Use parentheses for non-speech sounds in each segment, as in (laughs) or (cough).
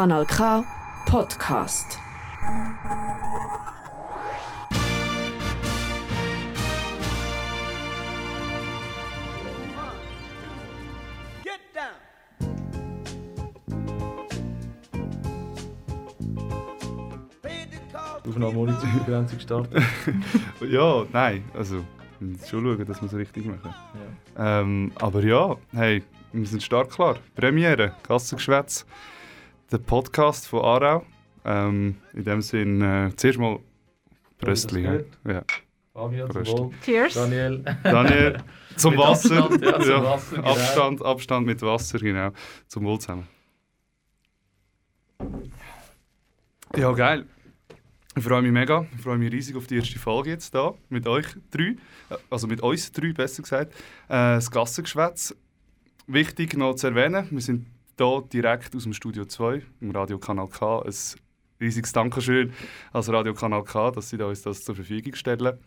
Kanal K Podcast. Aufnahme ohne Zeitbegrenzung gestartet. (laughs) ja, nein, also wir müssen schon schauen, dass wir es richtig machen. Ja. Ähm, aber ja, hey, wir sind stark klar. Premiere, Gassengeschwätz, der Podcast von Aarau. Ähm, in dem Sinne, äh, zuerst mal Bröstli. Ja. Fabio, zum Wohl. Cheers. Daniel. Daniel, (laughs) zum Wasser. Abstand, ja, zum Wasser, genau. Abstand, Abstand mit Wasser, genau. Zum Wohl zusammen. Ja, geil. Ich freue mich mega. Ich freue mich riesig auf die erste Folge jetzt da mit euch drei. Also mit uns drei, besser gesagt. Äh, das Gassengeschwätz. Wichtig noch zu erwähnen, wir sind hier direkt aus dem Studio 2 im Radiokanal K. Ein riesiges Dankeschön als Radiokanal K, dass sie uns das zur Verfügung stellen.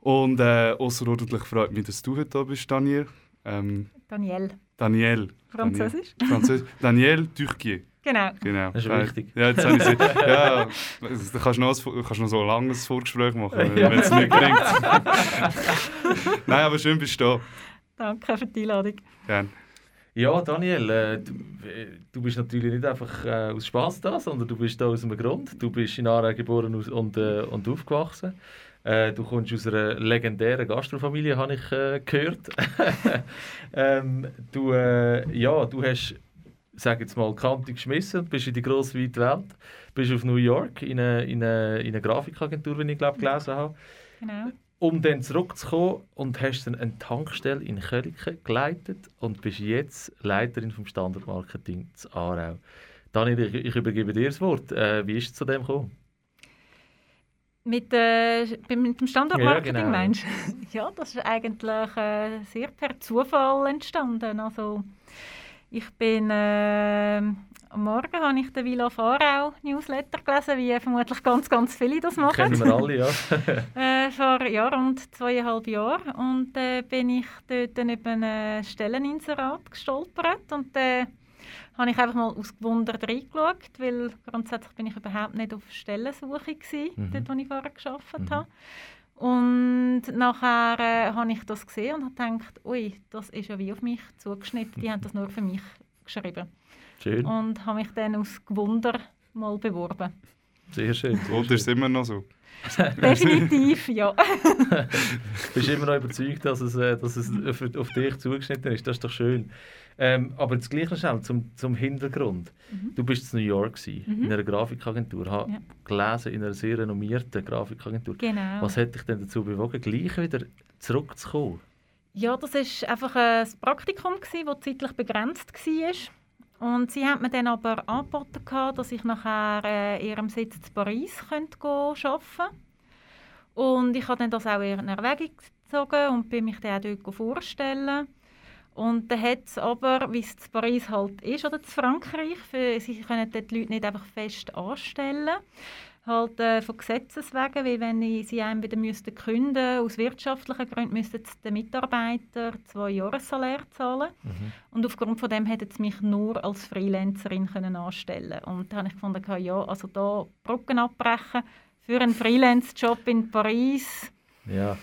Und äh, außerordentlich freut mich, dass du heute da bist, Daniel. Ähm, Daniel. Daniel. Französisch. Daniel, Französisch. Daniel Turquier. Genau. genau. Das ist wichtig. Ja, jetzt habe ich sie. (laughs) Ja, da kannst du noch, kannst noch so ein langes Vorgespräch machen, wenn es nicht bringt. (laughs) Nein, aber schön bist du da. Danke für die Einladung. Gerne. Ja, Daniel, äh, du, bist natürlich nicht einfach äh, aus Spaß da, sondern du bist da aus einem Grund. Du bist in Aarau geboren und, äh, und aufgewachsen. Äh, du kommst aus einer legendären Gastrofamilie, habe ich äh, gehört. (laughs) ähm, du, ja, du hast, sag jetzt mal, Kante geschmissen, bist in die grosse weite Welt, bist auf New York in eine, in eine, in eine Grafikagentur, wie ich glaube gelesen habe. Genau um dann zurückzukommen und hast dann eine Tankstelle in Kölliken geleitet und bist jetzt Leiterin vom Standardmarketing zu Aarau. Daniel, ich, ich übergebe dir das Wort. Äh, wie ist es zu dem gekommen? Mit, äh, mit dem Standardmarketing ja, genau. meinst du? (laughs) ja, das ist eigentlich äh, sehr per Zufall entstanden. Also, ich bin äh, am Morgen habe ich den Villa Fahrau Newsletter gelesen, wie vermutlich ganz, ganz viele das machen. Kennen wir alle, ja. (laughs) äh, vor ja, rund zweieinhalb Jahren. Und äh, bin ich dort dann über ein Stelleninserat gestolpert und äh, habe ich einfach mal ausgewundert reingeschaut, weil grundsätzlich bin ich überhaupt nicht auf Stellensuche gewesen, mhm. dort, wo ich vorher gearbeitet mhm. habe. Und nachher äh, habe ich das gesehen und habe gedacht, ui, das ist ja wie auf mich zugeschnitten. Die haben das nur für mich geschrieben. Schön. Und habe mich dann aus Gewunder mal beworben. Sehr schön. Und ist immer noch so? (laughs) Definitiv, ja. (laughs) Bist immer noch überzeugt, dass es, äh, dass es auf dich zugeschnitten ist. Das ist doch schön. Ähm, aber das Gleiche schnell zum, zum Hintergrund. Mhm. Du bist in New York gewesen, mhm. in einer Grafikagentur. Ich habe ja. gelesen in einer sehr renommierten Grafikagentur. Genau. Was hat dich denn dazu bewogen, gleich wieder zurückzukommen? Ja, das war einfach ein Praktikum, das zeitlich begrenzt war. Und sie hat mir dann aber angeboten, dass ich nachher äh, ihrem Sitz in Paris könnte arbeiten könnte. Und ich habe dann das auch in Erwägung gezogen und bin mich dann auch dort vorstellen. Und dann hat es aber, wie es in Paris halt ist, oder in Frankreich, für, sie können dort die Leute nicht einfach fest anstellen halt äh, von Gesetzes wegen, weil wenn sie einem wieder müssten künden aus wirtschaftlichen Gründen, müssten den Mitarbeiter zwei Jahressalär zahlen. Mhm. Und aufgrund von dem hätten sie mich nur als Freelancerin können anstellen Und da habe ich gefunden, ja, also da Brücken abbrechen für einen Freelance-Job in Paris. Ja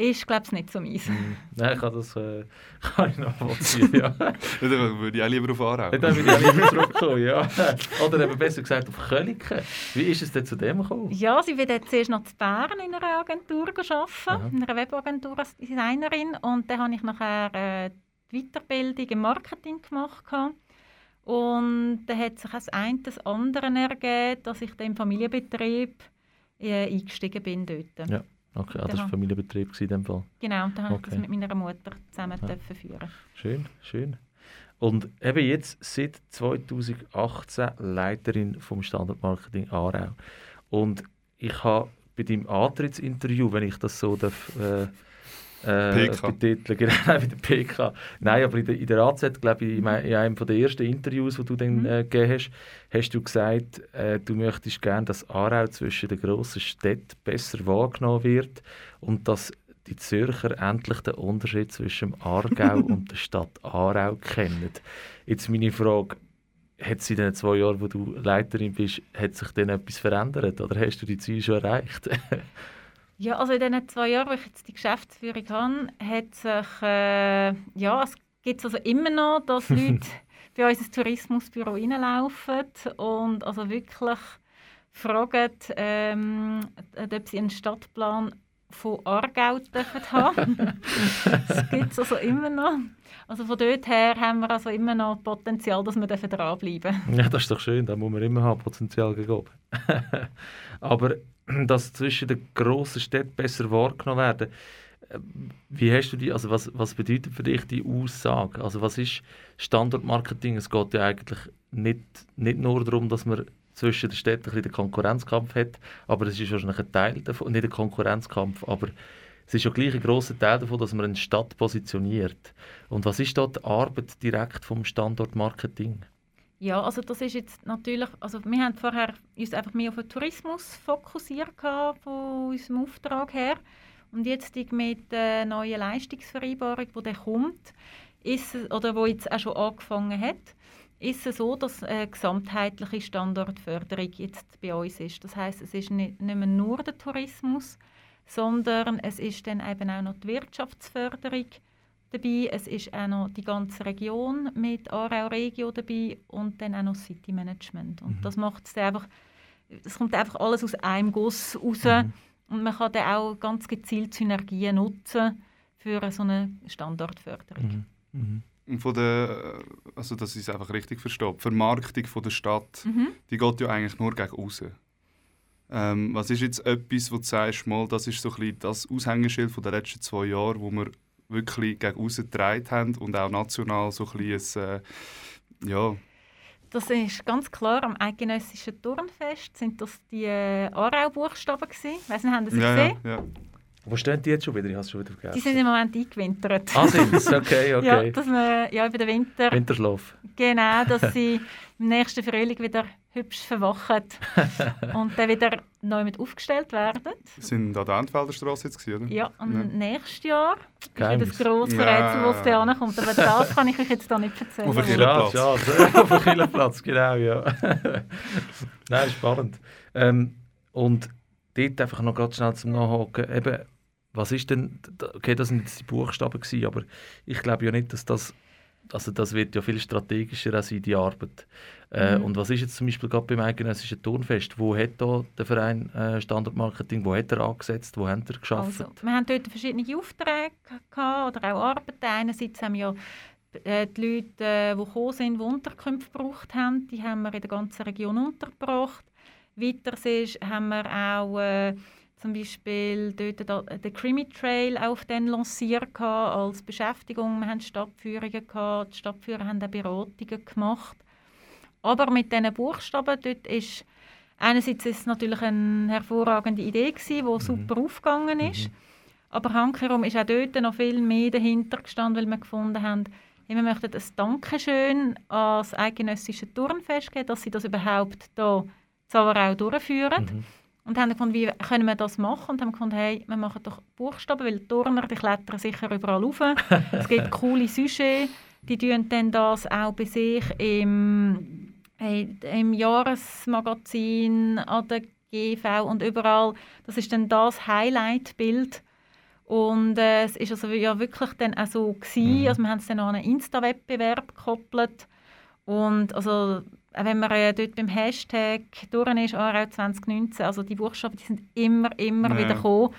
ist, glaube ich, nicht so meins. Mm, nein, ich kann das äh, (laughs) kann ich nachvollziehen, ja. (laughs) dann würde ich auch lieber auf Aarau. Dann würde ich auch lieber zurückkommen, ja. (laughs) Oder eben besser gesagt auf Kölliken. Wie ist es denn zu dem gekommen? Ja, sie wird jetzt zuerst noch zu Bern in einer Agentur arbeiten, in einer Webagentur als Designerin. Und dann habe ich nachher äh, die Weiterbildung im Marketing gemacht. Und dann hat sich das eine das andere ergeben, dass ich dann im Familienbetrieb äh, eingestiegen bin dort. Ja. Okay, ah, das war Familienbetrieb in dem Fall. Genau, da habe okay. ich das mit meiner Mutter zusammen ja. führen. Schön, schön. Und eben jetzt seit 2018 Leiterin vom Standardmarketing Aarau. Und ich habe bei deinem Antrittsinterview, wenn ich das so darf, äh, äh, PK. Betiteln, (laughs) genau, bei der PK. Nein, aber in der, in der AZ, glaube ich, in, in einem der ersten Interviews, die du dann mhm. äh, gegeben hast, hast du gesagt, äh, du möchtest gerne, dass Aarau zwischen den grossen Städten besser wahrgenommen wird und dass die Zürcher endlich den Unterschied zwischen dem Aargau (laughs) und der Stadt Aarau kennen. Jetzt meine Frage, hat sich in den zwei Jahren, wo du Leiterin bist, hat sich denn etwas verändert oder hast du die Ziele schon erreicht? (laughs) Ja, also in diesen zwei Jahren, wo ich jetzt die Geschäftsführung habe, hat sich, äh, ja, es gibt also immer noch, dass (laughs) Leute bei uns ins Tourismusbüro reinlaufen und also wirklich fragen, ähm, ob sie einen Stadtplan von Aargau dürfen haben. (laughs) das gibt es also immer noch. Also von dort her haben wir also immer noch Potenzial, dass wir dranbleiben dürfen. Ja, das ist doch schön, da muss man immer haben, Potenzial gegeben. (laughs) Aber dass zwischen den grossen Städten besser wahrgenommen werden, äh, wie hast du die, also was, was bedeutet für dich die Aussage? Also was ist Standortmarketing? Es geht ja eigentlich nicht, nicht nur darum, dass man zwischen den Städten ein den Konkurrenzkampf hat, aber es ist wahrscheinlich ein Teil davon, nicht ein Konkurrenzkampf, aber es ist ja gleich ein grosser Teil davon, dass man eine Stadt positioniert. Und was ist dort die Arbeit direkt vom Standortmarketing? Ja, also das ist jetzt natürlich, also wir haben vorher uns einfach mehr auf den Tourismus fokussiert von unserem Auftrag her und jetzt mit der neuen Leistungsvereinbarung, die dann kommt, ist oder wo jetzt auch schon angefangen hat, ist es so, dass eine gesamtheitliche Standortförderung jetzt bei uns ist. Das heißt, es ist nicht, nicht mehr nur der Tourismus, sondern es ist dann eben auch noch die Wirtschaftsförderung dabei. Es ist auch noch die ganze Region mit Aarau Regio dabei und dann auch noch City Management. Und mhm. das macht es einfach, es kommt einfach alles aus einem Guss raus mhm. und man kann dann auch ganz gezielt Synergien nutzen für so eine Standortförderung. Mhm. mhm. Von der, also dass ich es einfach richtig verstehe, die Vermarktung von der Stadt, mhm. die geht ja eigentlich nur gegen außen. Ähm, was ist jetzt etwas, wo du sagst, mal, das ist so ein bisschen das Aushängeschild der letzten zwei Jahre, wo wir wirklich gegen getragen haben und auch national so ein bisschen, äh, ja... Das ist ganz klar am eidgenössischen Turnfest sind das die äh, Aarau-Buchstaben gewesen. Weiss nicht, haben Sie ja, gesehen? Ja, ja. Wo stehen die jetzt schon wieder? Ich habe es schon wieder vergessen. Die sind im Moment eingewintert. Ah, sind sie? Okay, (laughs) okay. ja, dass wir, ja, über den Winter... Winterschlaf. Genau, dass sie im nächsten Frühling wieder hübsch verwachen (laughs) und dann wieder neu mit aufgestellt werden. Sie waren an der Entfelder Straße jetzt, oder? Ja, und ja. nächstes Jahr Geheimnis. ist das grosse Rätsel, wo es dann ankommt. Aber das kann ich euch jetzt da nicht erzählen. Auf dem Killerplatz. Ja, ja, auf dem Killerplatz, genau, ja. (laughs) Nein, spannend. Ähm, und dort einfach noch ganz schnell zum Nachhaken, eben, was ist denn, okay, das sind jetzt die Buchstaben gewesen, aber ich glaube ja nicht, dass das also das wird ja viel strategischer sein, die Arbeit. Äh, mhm. Und was ist jetzt zum Beispiel gerade beim eidgenössischen Turnfest? Wo hat da der Verein äh, Standortmarketing, wo hat er angesetzt, wo hat er geschafft? Also, wir haben dort verschiedene Aufträge gehabt, oder auch Arbeiten. Einerseits haben wir äh, die Leute, äh, die gekommen sind, die Unterkünfte gebraucht haben, die haben wir in der ganzen Region untergebracht. Weiter haben wir auch äh, zum Beispiel dort den Creamy Trail auf den lanciert als Beschäftigung. Wir hatten Stadtführungen gehabt, die Stadtführer haben auch Beratungen gemacht. Aber mit diesen Buchstaben dort ist einerseits ist es natürlich eine hervorragende Idee gewesen, die mhm. super aufgegangen ist. Mhm. Aber handherum ist auch dort noch viel mehr dahinter gestanden, weil wir gefunden haben, wir möchten ein Dankeschön an das eidgenössische Turnfest geben, dass sie das überhaupt hier Zavarau durchführen. Mhm. Und haben gefunden, wie können wir das machen? Und haben gefunden, hey, wir machen doch Buchstaben, weil die Turner, die klettern sicher überall rauf. (laughs) es gibt coole Sujets, die tun dann das auch bei sich im, im Jahresmagazin, an der GV und überall. Das ist dann das Highlight-Bild. Und äh, es ist also ja wirklich dann auch so gewesen. Mhm. Also wir haben es dann an einen Insta-Wettbewerb gekoppelt. Und also wenn man äh, dort beim Hashtag durch ist, Aarau 2019, also die Buchstaben die sind immer, immer ja. wieder gekommen.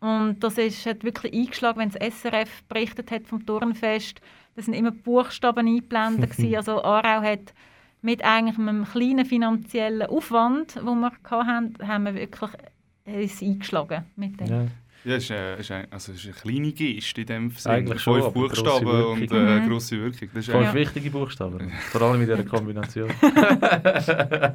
Und das ist, hat wirklich eingeschlagen, wenn das SRF berichtet hat vom Turnfest. Da sind immer Buchstaben eingeblendet. (laughs) also Aarau hat mit eigentlich einem kleinen finanziellen Aufwand, den wir hatten, haben wir wirklich es eingeschlagen mit dem. Ja. Ja, es ist, eine, ist, eine, also ist eine kleine Geste in dem Sinne. Eigentlich schon, Fünf Buchstaben und äh, mhm. grosse Wirkung. Das ist Fünf ja. wichtige Buchstaben, vor allem in dieser Kombination. (laughs) (laughs) äh,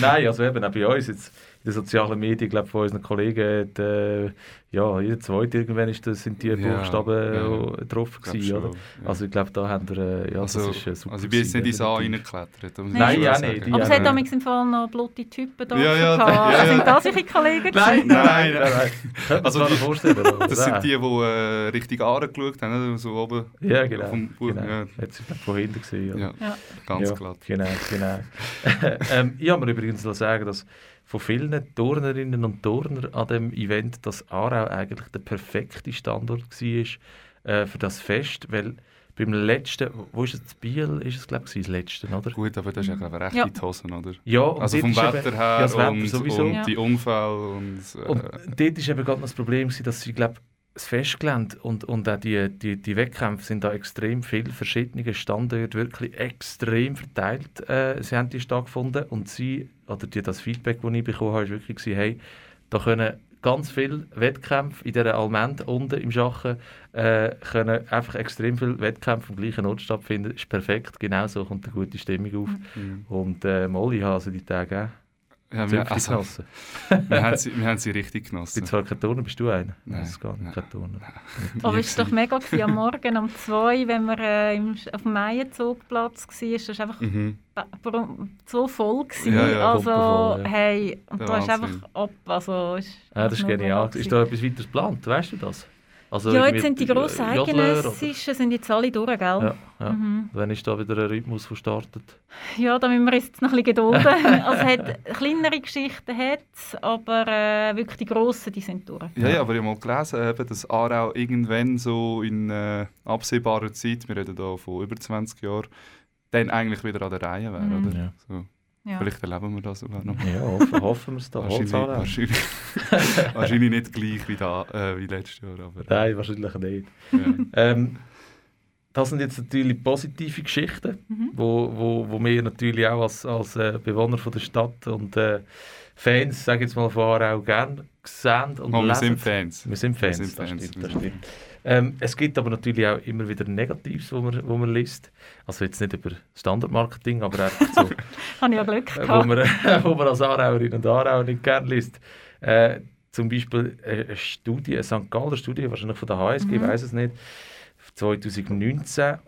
nein, also eben auch bei uns, jetzt, den sozialen Medien, glaube von unseren Kollegen, hat, äh, ja, jeder zweite irgendwann ist das, sind die Ja, Buchstaben ja. drauf Glaub gewesen, schon, oder? ja. Also ich glaube, da haben wir, äh, ja, also, das ist äh, super also ich bin jetzt nicht ins A reingeklettert. Nein, ja nicht, Aber es hat damals im Fall noch blutige Typen da. Ja, ja, gehabt. ja, ja. Sind das solche Kollegen? Nein, nein, Nein, (laughs) nein, Also die- vorstellen. oder? Das sind die, die äh, richtig angeschaut haben, oder? so oben. Ja, genau. Vom Buch, genau. ja. Hat sich von hinten gesehen. Ja, Ja. ganz ja, glatt. Genau, genau. (laughs) ähm, ich habe mir übrigens sagen, dass von vielen Turnerinnen und Turner an dem Event das Aarau eigentlich der perfekte Standort war äh, für das Fest, weil beim letzten, wo ist es, das Biel ist es glaube ich das letzte, oder? Gut, aber das ist ja glaube ich recht Ja. in die Hosen, oder? Ja, Also dort vom Wetter eben- her ja, das Wetter und, sowieso. und Ja. die Unfälle und... Äh, Und dort ist eben gerade das Problem, gewesen, dass sie, glaube das Festgelände und, und auch die, die, die Wettkämpfe sind da extrem viele verschiedene Standorte wirklich extrem verteilt. Äh, sie haben die stattgefunden und sie, oder die, das Feedback, das ich bekommen habe, ist wirklich hey, da können ganz viele Wettkämpfe in dieser Almend unten im Schachen äh, können einfach extrem viele Wettkämpfe am gleichen Ort stattfinden. ist perfekt, genau so kommt eine gute Stimmung auf. Mhm. Und äh, Molly habe also die Tage ja, wir, also, genossen. (laughs) wir, haben sie, wir haben sie richtig Ich bin genossen. zwar kein Turner, bist du einer? Nein, das ist gar nicht Turner. Aber es war doch mega gewesen, am (laughs) Morgen um zwei, wenn wir äh, im, auf dem Meienzugplatz waren. Das war einfach Mhm. so voll. Gewesen. Ja, ja, also, pumpenvoll, ja. hey, und da ist einfach ab. Also, ist Ja, das ist genial. Ist da etwas weiteres geplant? Weißt du das? Also ja, jetzt sind die grossen Jodler oder- Eidgenössischen sind jetzt alle durch, gell? Ja, ja. Mhm. Wann ist da wieder ein Rhythmus, der startet? Ja, da müssen wir jetzt noch ein bisschen gedulden. (laughs) also, es hat kleinere Geschichten, hat's, aber äh, wirklich die grossen, die sind durch. Ja, ja, aber ich habe mal gelesen, eben, dass Aarau irgendwann so in äh, absehbarer Zeit, wir reden hier von über 20 Jahren, dann eigentlich wieder an der Reihe wäre, Mhm. oder? Ja. So. Ja. Vielleicht erleben wir das sogar noch. Ja, hoffen, hoffen wir es da. Wahrscheinlich, wahrscheinlich, (laughs) wahrscheinlich nicht gleich wie, da, äh, wie letztes Jahr, aber Nein, wahrscheinlich nicht. ja. Ähm, das sind jetzt natürlich positive Geschichten, Mhm. wo, wo, wo wir natürlich auch als, als äh, Bewohner von der Stadt und äh, Fans, sage ich jetzt mal von Aarau, gerne sehen und Oh, wir lesen. sind Fans. Wir sind Fans, Wir sind das Fans, stimmt. Das stimmt. Ähm, es gibt aber natürlich auch immer wieder Negatives, wo man, wo man liest. Also jetzt nicht über Standardmarketing, aber einfach so, (laughs) Habe ich ja Glück äh, wo, gehabt. man, wo man als Aarauerin und Aarauer nicht gerne liest. Äh, zum Beispiel äh, eine Studie, eine St. Galler Studie, wahrscheinlich von der HSG, ich Mhm. weiß es nicht, 2019,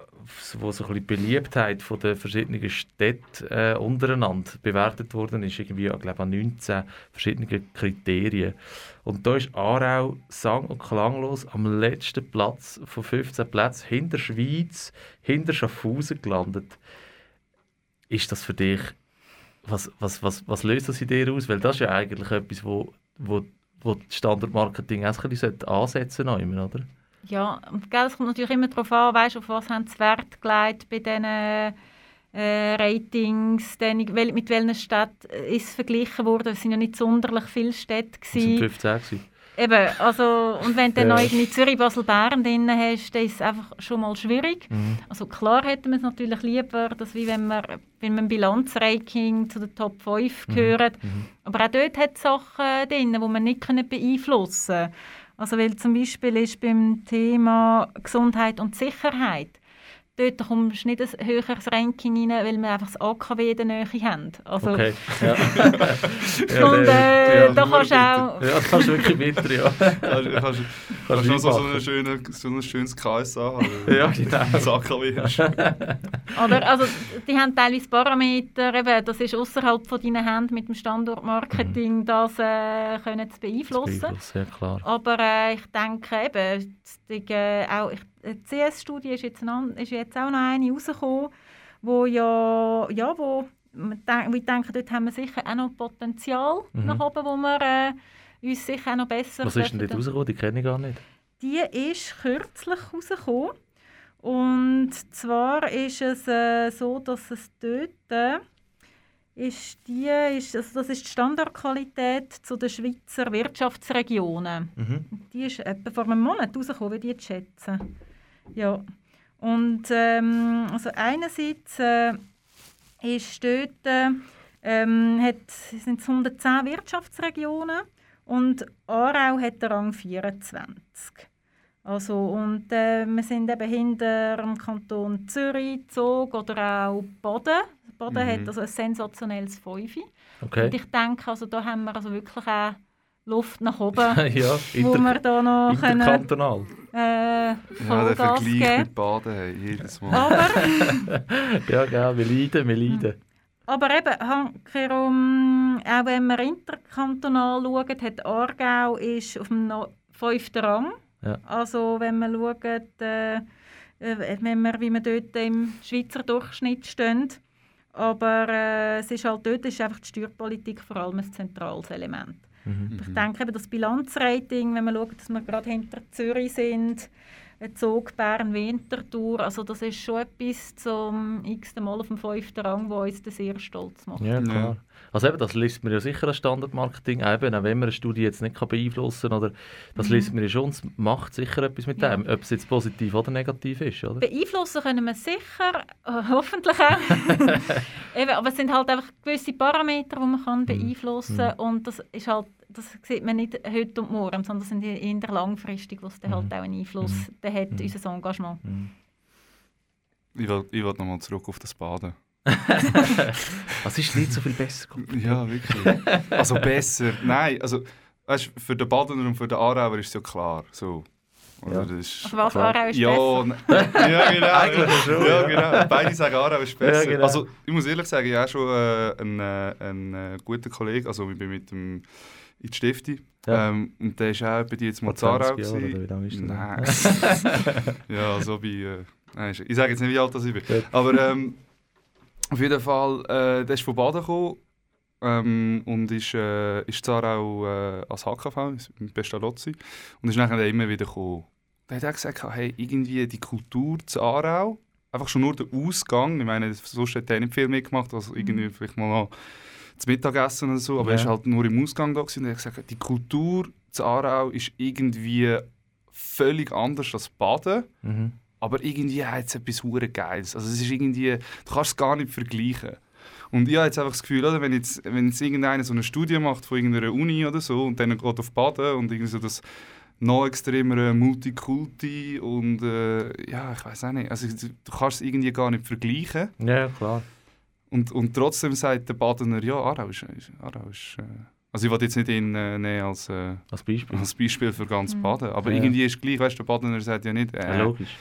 wo so ein bisschen die Beliebtheit von den verschiedenen Städten äh, untereinander bewertet worden ist, irgendwie, ich glaube, an 19 verschiedenen Kriterien. Und da ist Aarau sang- und klanglos am letzten Platz von 15 Plätzen hinter Schweiz, hinter Schaffhausen gelandet. Ist das für dich, was, was, was, was löst das in dir aus? Weil das ist ja eigentlich etwas, wo, wo, wo Standardmarketing auch ein bisschen ansetzen sollte, oder? Ja, und gell, es kommt natürlich immer darauf an, weißt, auf was haben sie Wert gelegt bei diesen äh, Ratings, dann, mit welchen Städten ist es verglichen worden. Es sind ja nicht sonderlich viele Städte. Das sind Gewesen. 15 gewesen. Eben, also, und wenn du dann Ja. noch irgendwie Zürich, Basel, Bern drin hast, dann ist es einfach schon mal schwierig. Mhm. Also klar hätten wir es natürlich lieber, dass wie wenn wir wenn wir im Bilanzranking zu den Top 5 Mhm. gehören. Mhm. Aber auch dort hat es Sachen drin, die man nicht können beeinflussen können. Also weil zum Beispiel ist beim Thema Gesundheit und Sicherheit, dort kommst du nicht ein höheres Ranking rein, weil wir einfach das AKW in der Nähe haben. Also, Okay. (laughs) Ja. Und äh, ja, da kannst du auch... ja, das ist wirklich bitter, ja. (laughs) Kannst, kannst, kannst noch so, eine schöne, so ein schönes KSA haben. (laughs) Ja, genau. Das AKW hast. Oder, also, die haben teilweise Parameter, eben, das ist außerhalb von deinen Händen mit dem Standortmarketing, das äh, können zu beeinflussen. Beeinflussen, Ja, klar. Aber äh, ich denke eben, die, äh, auch, ich, die CS-Studie ist, jetzt ist jetzt auch noch eine rausgekommen, wo ja, ja wo, man denk, wo ich denke, dort haben wir sicher auch noch Potenzial Mhm. nach oben, wo wir äh, uns sicher auch noch besser Was ist denn dort rausgekommen? Die kenne ich gar nicht. die ist kürzlich rausgekommen. Und zwar ist es äh, so, dass es dort äh, ist die, ist, also das ist die Standardqualität zu den Schweizer Wirtschaftsregionen. Mhm. Die ist etwa vor einem Monat rausgekommen, würde ich jetzt schätzen. Ja. Und ähm, also einerseits äh, ist dort, äh, ähm, hat, sind es 110 Wirtschaftsregionen und Aarau hat den Rang 24. Also, und äh, wir sind eben hinter dem Kanton Zürich, Zug oder auch Baden. Baden Mhm. hat also ein sensationelles Fünfe. Okay. Und ich denke, also, da haben wir also wirklich auch Luft nach (laughs) oben, ja, wo wir da noch können, äh, Ja, der Vollgas Vergleich geben mit Baden, hey, jedes Mal. Aber, (laughs) Ja, gell, wir leiden, wir leiden. aber eben, Hankerum, auch wenn wir interkantonal schauen, hat Aargau ist auf dem no- fünften Rang. Ja. Also wenn wir schauen, äh, äh, wenn wir, wie wir dort im Schweizer Durchschnitt stehen. Aber äh, es ist halt dort ist einfach die Steuerpolitik vor allem ein zentrales Element. Mhm. Ich denke eben das Bilanzrating, wenn man schaut, dass wir gerade hinter Zürich sind, ein Zug Bern Winterthur, also das ist schon etwas zum x Mal auf dem fünften Rang, wo uns das sehr stolz macht. Ja, Ja. Also eben, das liest man ja sicher als Standardmarketing, eben, auch wenn man eine Studie jetzt nicht kann beeinflussen kann, oder das Mhm. liest man ja schon, es macht sicher etwas mit Ja. dem, ob es jetzt positiv oder negativ ist, oder? Beeinflussen können wir sicher, äh, hoffentlich auch. (laughs) Eben, aber es sind halt einfach gewisse Parameter, die man Mhm. kann beeinflussen kann. Und das, ist halt, das sieht man nicht heute und morgen, sondern das sind eher langfristig, wo es dann halt auch einen Einfluss dann hat, Mhm. unser Engagement. Mhm. Ich will, ich will nochmal zurück auf das Baden. (laughs) Was ist nicht so viel besser? Ja, wirklich. Also besser. Nein, also weißt, für den Badener und für den Aarauer ist es ja klar. So. Oder Ja. das ist, Also was. Aarau ist ja, besser. n- (laughs) ja, genau. (laughs) Eigentlich schon, ja, ja. genau. Beide sagen Aarau ist besser. Ja, genau. Also ich muss ehrlich sagen, ich habe schon äh, einen, äh, einen äh, guten Kollegen, also ich bin mit dem in die Stifte. Ja. Ähm, und der ist auch bei dir jetzt mal Aarau 20 Jahren, gewesen. oder wie lange ist das? Nein. ja, so bei. Äh, ich sage jetzt nicht, wie alt das ich bin. Aber ähm, auf jeden Fall, äh, der ist von Baden gekommen ähm, und ist, äh, ist zwar auch äh, als HKV in Pestalozzi und ist nachher immer wieder gekommen. Da hat er gesagt, hey, irgendwie die Kultur zu Aarau, einfach schon nur der Ausgang, ich meine, sonst hat er nicht viel mitgemacht, also irgendwie vielleicht mal noch zum Mittagessen oder so, aber er Ja. ist halt nur im Ausgang da gewesen und er hat gesagt, die Kultur zu Aarau ist irgendwie völlig anders als Baden. Mhm. Aber irgendwie hat es etwas hure Geiles. Also es ist irgendwie, du kannst es gar nicht vergleichen. Und ich habe jetzt einfach das Gefühl, oder, wenn, jetzt, wenn jetzt irgendeiner so eine Studie macht von irgendeiner Uni oder so und dann geht auf Baden und irgendwie so das noch extremere Multikulti und äh, ja, ich weiß auch nicht. Also du, kannst es irgendwie gar nicht vergleichen. Ja, klar. Und, und trotzdem sagt der Badener, ja, Aarau ist... Aarau ist äh, also ich wollte jetzt nicht ihn äh, nehmen als, äh, Als Beispiel. als Beispiel für ganz Mhm. Baden, aber Ja. irgendwie ist es gleich, weißt du, der Badener sagt ja nicht, Ja, äh, logisch.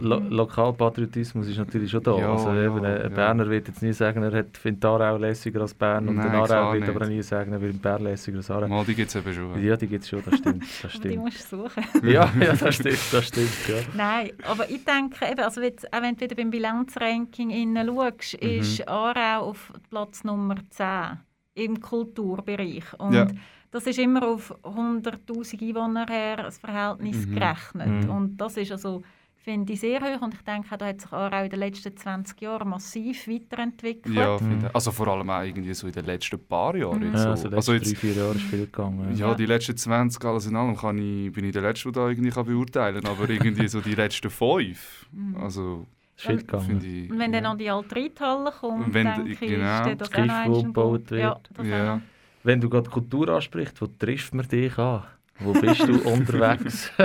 Lo Lokalpatriotismus ist natürlich schon da. Ja, also eben, ja, ein ja. Berner wird jetzt nie sagen, er hat- findet Aarau lässiger als Bern und ein Aarau wird aber nie sagen, er findet Bern lässiger als Aarau. Mal, die gibt es eben schon. Ja, die gibt es schon, das stimmt. Das Aber (laughs) die stimmt. musst du suchen. (laughs) ja, ja, das stimmt, das stimmt, ja. Nein, aber ich denke, eben, also jetzt, auch wenn du wieder beim Bilanzranking innen schaust, Mhm. ist Aarau auf Platz Nummer 10 im Kulturbereich. Und Ja. Das ist immer auf 100'000 Einwohner her das Verhältnis Mhm. gerechnet. Mhm. Und das ist also, finde ich, sehr hoch. Und ich denke, da hat sich Aarau in den letzten 20 Jahren massiv weiterentwickelt. Ja, Mhm. also vor allem auch irgendwie so in den letzten paar Jahren. Mhm. Jetzt Ja, so. also, also jetzt, drei, vier Jahre ist viel gegangen. ja, Ja. die letzten 20, alles in allem, kann ich, bin ich der Letzte, der da irgendwie kann beurteilen kann. Aber irgendwie so die letzten fünf, Mhm. also ist viel gegangen. Und wenn Ja. dann an die alte Reithalle kommt, wenn- denke ich, genau. ist dann das Das auch noch gebaut Punkt. Ja, wird. das auch Ja. Wenn du gerade Kultur ansprichst, wo trifft man dich an? Wo bist du (laughs) unterwegs? (laughs)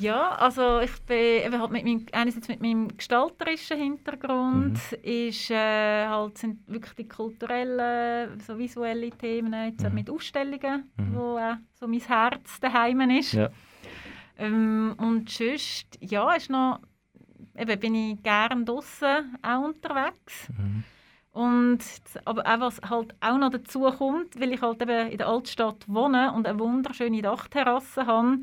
Ja, also ich bin eben halt mit meinem, einerseits mit meinem gestalterischen Hintergrund Mhm. ist, äh, halt, sind wirklich die kulturellen, so visuelle Themen, jetzt Mhm. mit Ausstellungen, Mhm. wo auch so mein Herz daheim ist. Ja. Ähm, und sonst, ja, ist noch, eben bin ich gerne draußen auch unterwegs. Mhm. Und, aber auch was halt auch noch dazu kommt, weil ich halt eben in der Altstadt wohne und eine wunderschöne Dachterrasse habe,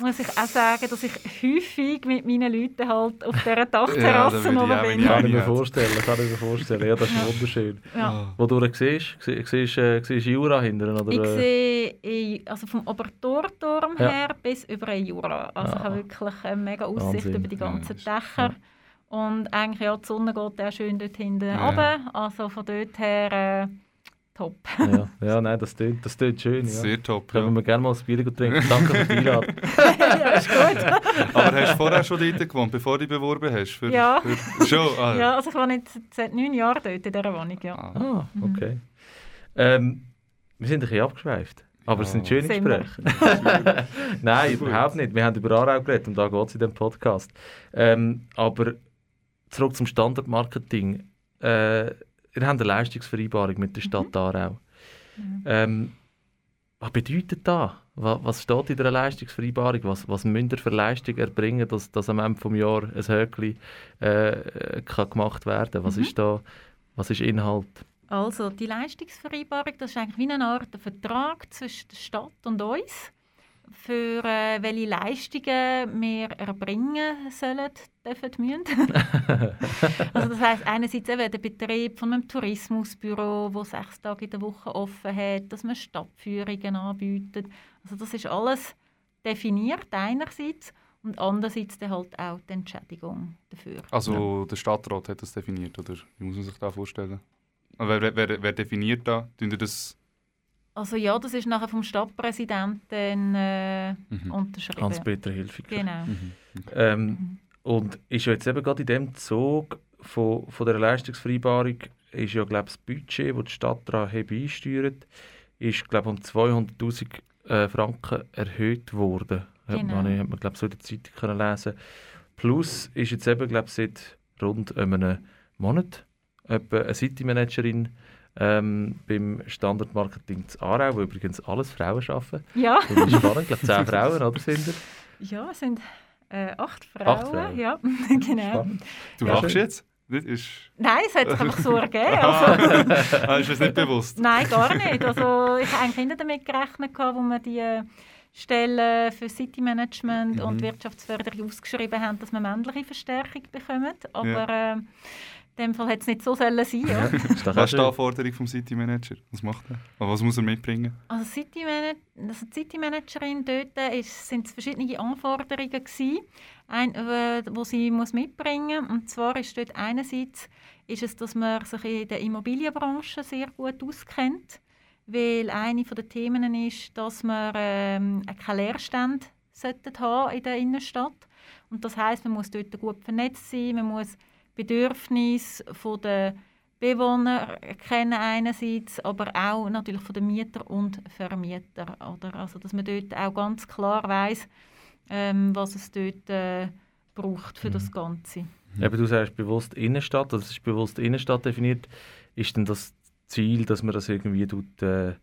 muss ich auch sagen, dass ich häufig mit meinen Leuten halt auf dieser (laughs) Dachterrasse ich oben bin. ich Kann ich mir Ja. vorstellen, kann ich mir vorstellen. Ja, das ist Ja. wunderschön. Ja. Wo du siehst, siehst, siehst, äh, siehst Jura hinten, oder? Ich sehe also vom Obertorturm Ja. her bis über den Jura. Also ich Ah. habe wirklich eine mega Aussicht Wahnsinn. über die ganzen Ja, Dächer. Und eigentlich ja, die Sonne geht auch schön dort hinten Ja. runter. Also von dort her äh, top. Ja, (laughs) ja nein, das tönt, das tönt schön. Ja. Sehr top, Können ja. wir gerne mal ein Bier trinken. Danke für die Einladung. (laughs) ja, ist gut. (laughs) Aber hast du vorher schon dort gewohnt, bevor du dich beworben hast? Für, Ja. Für, schon? Ah, Ja, also ich wohne jetzt seit neun Jahren dort in dieser Wohnung, ja. Ah, Ah, okay. Ähm, wir sind ein bisschen abgeschweift. Aber es sind Ja. schöne. Gespräche. Nein, überhaupt nicht. Wir haben über Aarau geredet und da geht es in diesem Podcast. Ähm, aber zurück zum Standardmarketing. Äh, ihr habt eine Leistungsvereinbarung mit der Stadt Aarau. Ähm, was bedeutet das? Was, was steht in der Leistungsvereinbarung? Was, was müsst ihr für Leistung erbringen, dass, dass am Ende des Jahres ein Höckli äh, kann gemacht werden kann? Was, Mhm. ist da, was ist Inhalt? Also, die Leistungsvereinbarung, das ist eigentlich wie eine Art Vertrag zwischen der Stadt und uns, für äh, welche Leistungen wir erbringen sollen, dürfen, müssen. (laughs) also das heisst einerseits eben der Betrieb von einem Tourismusbüro, wo sechs Tage in der Woche offen hat, dass man Stadtführungen anbietet. Also das ist alles definiert einerseits und andererseits dann halt auch die Entschädigung dafür. Also der Stadtrat hat das definiert, oder? Wie muss man sich das vorstellen? Wer, wer, wer, definiert da? Tun ihr das? Also ja, das ist nachher vom Stadtpräsidenten äh, Mhm. unterschrieben. Hans-Peter Hilfiger. Genau. Mhm. Ähm, und ist ja jetzt eben gerade in dem Zug von, von der Leistungsvereinbarung ist ja glaube das Budget, das die Stadt daran hat beisteuert, ist glaube um 200'000 äh, Franken erhöht worden. Hat Genau. man, hat man glaube so in der Zeitung können lesen. Plus ist jetzt eben glaube seit rund einem Monat etwa eine City-Managerin ähm, beim Standardmarketing zu Aarau, wo übrigens alles Frauen arbeiten. Ja, Das ist spannend, ich glaube 10 (laughs) Frauen, oder sind ihr? ja, es sind äh, acht Frauen. Acht Frauen. Ja, (laughs) genau. Spannend. Du Ja, lachst jetzt? Das ist, Nein, es hat sich einfach so ergeben. (laughs) Also, ah, ist das nicht bewusst? nein, gar nicht. Also, ich habe eigentlich nicht damit gerechnet, wo wir die Stellen für City Management Mhm. und Wirtschaftsförderung ausgeschrieben haben, dass wir männliche Verstärkung bekommen. Aber äh, in dem Fall hätte es nicht so sollen sein. Ja. Was ist die. Anforderung vom City Manager? Was macht er? Aber was muss er mitbringen? Also, City Mana- also die City Managerin dort sind es verschiedene Anforderungen gewesen, ein, äh, wo sie muss mitbringen und zwar ist dort einerseits ist es, dass man sich in der Immobilienbranche sehr gut auskennt, weil eine der Themen ist, dass wir ähm, keinen Leerstand sollten haben in der Innenstadt und das heißt, man muss dort gut vernetzt sein, man muss Bedürfnisse von der Bewohner kennen einerseits, aber auch natürlich von den Mieter und Vermieter. Oder? Also, dass man dort auch ganz klar weiß, ähm, was es dort äh, braucht für das Ganze. Eben, du sagst bewusst Innenstadt, also es ist bewusst Innenstadt definiert. Ist denn das Ziel, dass man das irgendwie tut, äh,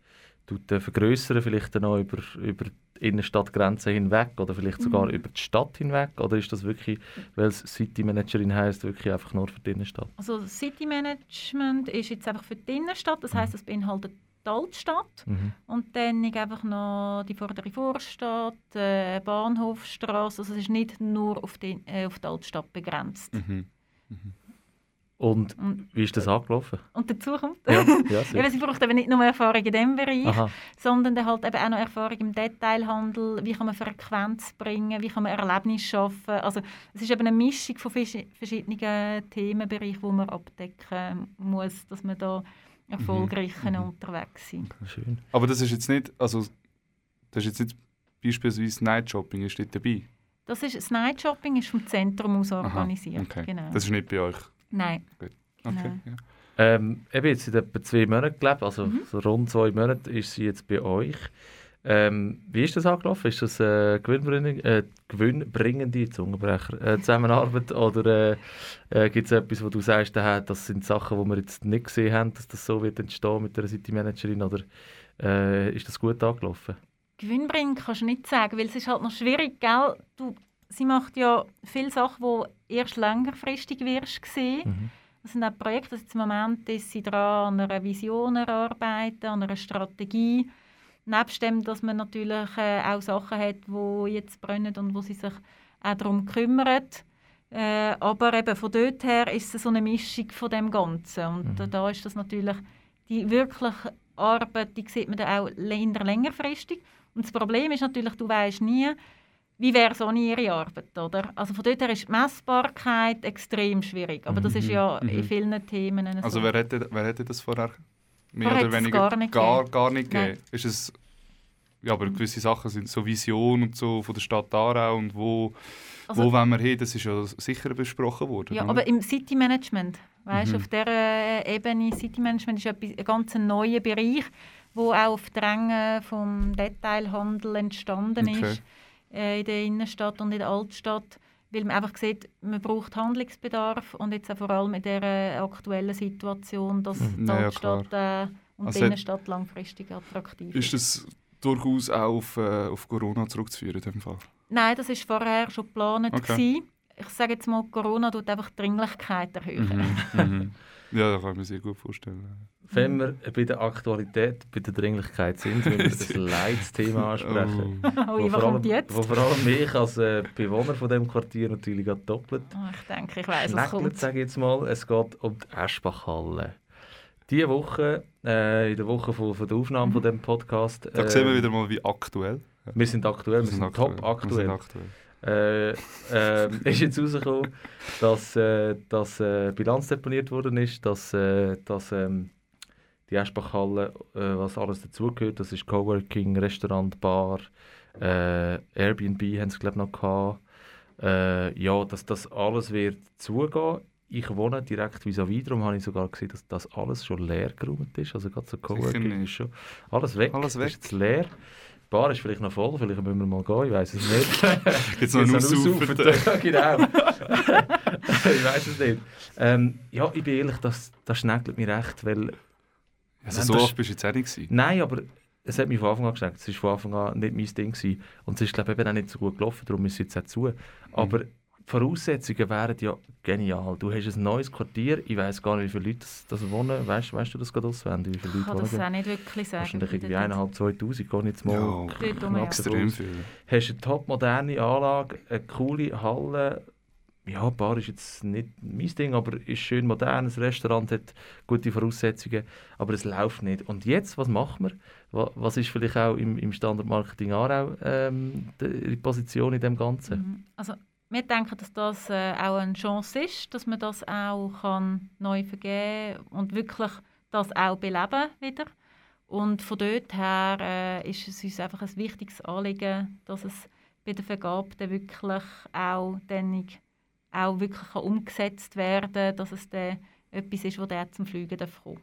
tut, äh, vergrößern, vielleicht dann auch über, über die Innenstadtgrenzen hinweg oder vielleicht sogar Mhm. über die Stadt hinweg? Oder ist das wirklich, weil es City Managerin heisst, wirklich einfach nur für die Innenstadt? Also das City Management ist jetzt einfach für die Innenstadt, das heißt, es beinhaltet die Altstadt Mhm. und dann einfach noch die vordere Vorstadt, äh, Bahnhofstraße. Also es ist nicht nur auf die, äh, auf die Altstadt begrenzt. Mhm. Und Und, wie ist das angelaufen? und dazu kommt, Ja, ja (laughs) sie braucht eben nicht nur Erfahrung in diesem Bereich, Aha. sondern dann halt eben auch noch Erfahrung im Detailhandel. Wie kann man Frequenz bringen? Wie kann man Erlebnis schaffen? Also es ist eben eine Mischung von verschi- verschiedenen Themenbereichen, die man abdecken muss, dass man da erfolgreich Mhm. mhm. unterwegs sein Schön. Aber das ist jetzt nicht, also das ist jetzt nicht beispielsweise Night Shopping, ist dort dabei? Das ist das Night Shopping ist vom Zentrum aus Aha, organisiert. Okay. Genau. Das ist nicht bei euch. Nein. Okay. Genau. Ja. Ähm, eben jetzt in etwa zwei Monaten gelebt, also Mhm. so rund zwei Monate ist sie jetzt bei euch. Ähm, wie ist das angelaufen? Ist das äh, gewinnbringende, äh, gewinnbringende Zungenbrecher, äh, Zusammenarbeit (laughs) oder äh, äh, gibt es etwas, wo du sagst, äh, das sind Sachen, die wir jetzt nicht gesehen haben, dass das so wird entstehen mit der City Managerin oder äh, ist das gut angelaufen? Gewinnbringend kannst du nicht sagen, weil es ist halt noch schwierig, gell? Du, sie macht ja viele Sachen, die erst längerfristig wirst sehen. Mhm. Das sind auch Projekte, also jetzt im Moment ist sie dran, an einer Vision erarbeiten, an einer Strategie. Nebst dem, dass man natürlich äh, auch Sachen hat, die jetzt brennen und wo sie sich auch darum kümmert. Äh, aber eben von dort her ist es so eine Mischung von dem Ganzen. Und Mhm. da ist das natürlich die wirkliche Arbeit, die sieht man dann auch länger, längerfristig. Und das Problem ist natürlich, du weißt nie, wie wäre so ihre Arbeit, oder? Also von dort her ist die Messbarkeit extrem schwierig. Aber das ist ja in Mhm. vielen Themen so. Also wer hätte, wer hätte das vorher mehr Vorher oder es weniger gar nicht gar, gegeben. gar nicht Nein. gegeben? Ist es, ja, aber gewisse Sachen sind so Vision und so von der Stadt Aarau und wo, Also- wo wollen wir hin, das ist ja sicher besprochen worden. Ja, oder? aber im City Management, weißt, Mhm. auf dieser Ebene, City Management ist ein ganz neuer Bereich, wo auch auf Drängen vom Detailhandel entstanden Okay. ist äh, in der Innenstadt und in der Altstadt, weil man einfach sieht, man braucht Handlungsbedarf und jetzt auch vor allem in der aktuellen Situation, dass Mhm. die Ja, Altstadt äh, und Also die Innenstadt langfristig attraktiv Ist das durchaus auch auf, äh, auf Corona zurückzuführen in dem Fall? Nein, das ist vorher schon geplant. Okay. gewesen. Ich sage jetzt mal, Corona tut einfach die Dringlichkeit erhöhen. Mhm. (laughs) Ja, das kann ich mir sehr gut vorstellen. Wenn wir bei der Aktualität, bei der Dringlichkeit sind, wenn wir das (laughs) Leitsthema ansprechen. Oh. Oh, wo, was vor allem, kommt jetzt? wo vor allem mich als äh, Bewohner von dem Quartier natürlich doppelt Oh, ich denke, ich weiß, was kommt. sage jetzt mal. Es geht um die Eschbachhalle. Diese Woche, äh, in der Woche von, von der Aufnahme von dem Podcast, Da äh, sehen wir wieder mal, wie aktuell. wir sind aktuell, wir sind, top Wir aktuell. sind aktuell. äh, ähm, (laughs) ist jetzt rausgekommen, dass, äh, dass äh, Bilanz deponiert worden ist, dass, äh, dass ähm, die Eschbachhalle, äh, was alles dazugehört, das ist Coworking, Restaurant, Bar, äh, Airbnb haben sie glaube noch gehabt. Äh, ja, dass das alles wird zugehen. Ich wohne direkt vis-à-vis, darum habe ich sogar gesehen, dass das alles schon leer geräumt ist. Also gerade so Coworking ist schon alles weg. Alles weg. Ist leer. Die Bar ist vielleicht noch voll, vielleicht müssen wir mal gehen, ich weiß es nicht. (laughs) Jetzt noch ein Jetzt Aussaufen. Ja, genau. (laughs) ich weiß es nicht. Ähm, ja, ich bin ehrlich, das, das schneckelt mich recht, weil... Also Nein, so oft bist du jetzt auch nicht gewesen. Nein, aber es hat mich von Anfang an gesagt, es war von Anfang an nicht mein Ding. Gewesen. Und es ist, glaube ich, eben auch nicht so gut gelaufen, darum ist es jetzt auch zu. Aber die Voraussetzungen wären ja genial. Du hast ein neues Quartier, ich weiß gar nicht, wie viele Leute das, das wohnen. Weißt, weißt du das gerade auswendig, wie viele Ich Leute kann das wohnen? auch nicht wirklich sagen. Wahrscheinlich Ich irgendwie eineinhalb, zweitausend, gar nicht mal Ja, extrem viel. hast eine top moderne Anlage, eine coole Halle. Ja, Bar ist jetzt nicht mein Ding, aber ist schön modern. Das Restaurant hat gute Voraussetzungen, aber es läuft nicht. Und jetzt, was machen wir? Wa- Was ist vielleicht auch im, im Standardmarketing Aarau ähm, die Position in dem Ganzen? Mhm. Also, wir denken, dass das äh, auch eine Chance ist, dass man das auch kann neu vergeben und wirklich das auch beleben wieder. Und von dort her äh, ist es uns einfach ein wichtiges Anliegen, dass es bei der Vergabe dann wirklich auch, dann auch wirklich kann umgesetzt werden dass es dann etwas ist, das dann zum Fliegen kommen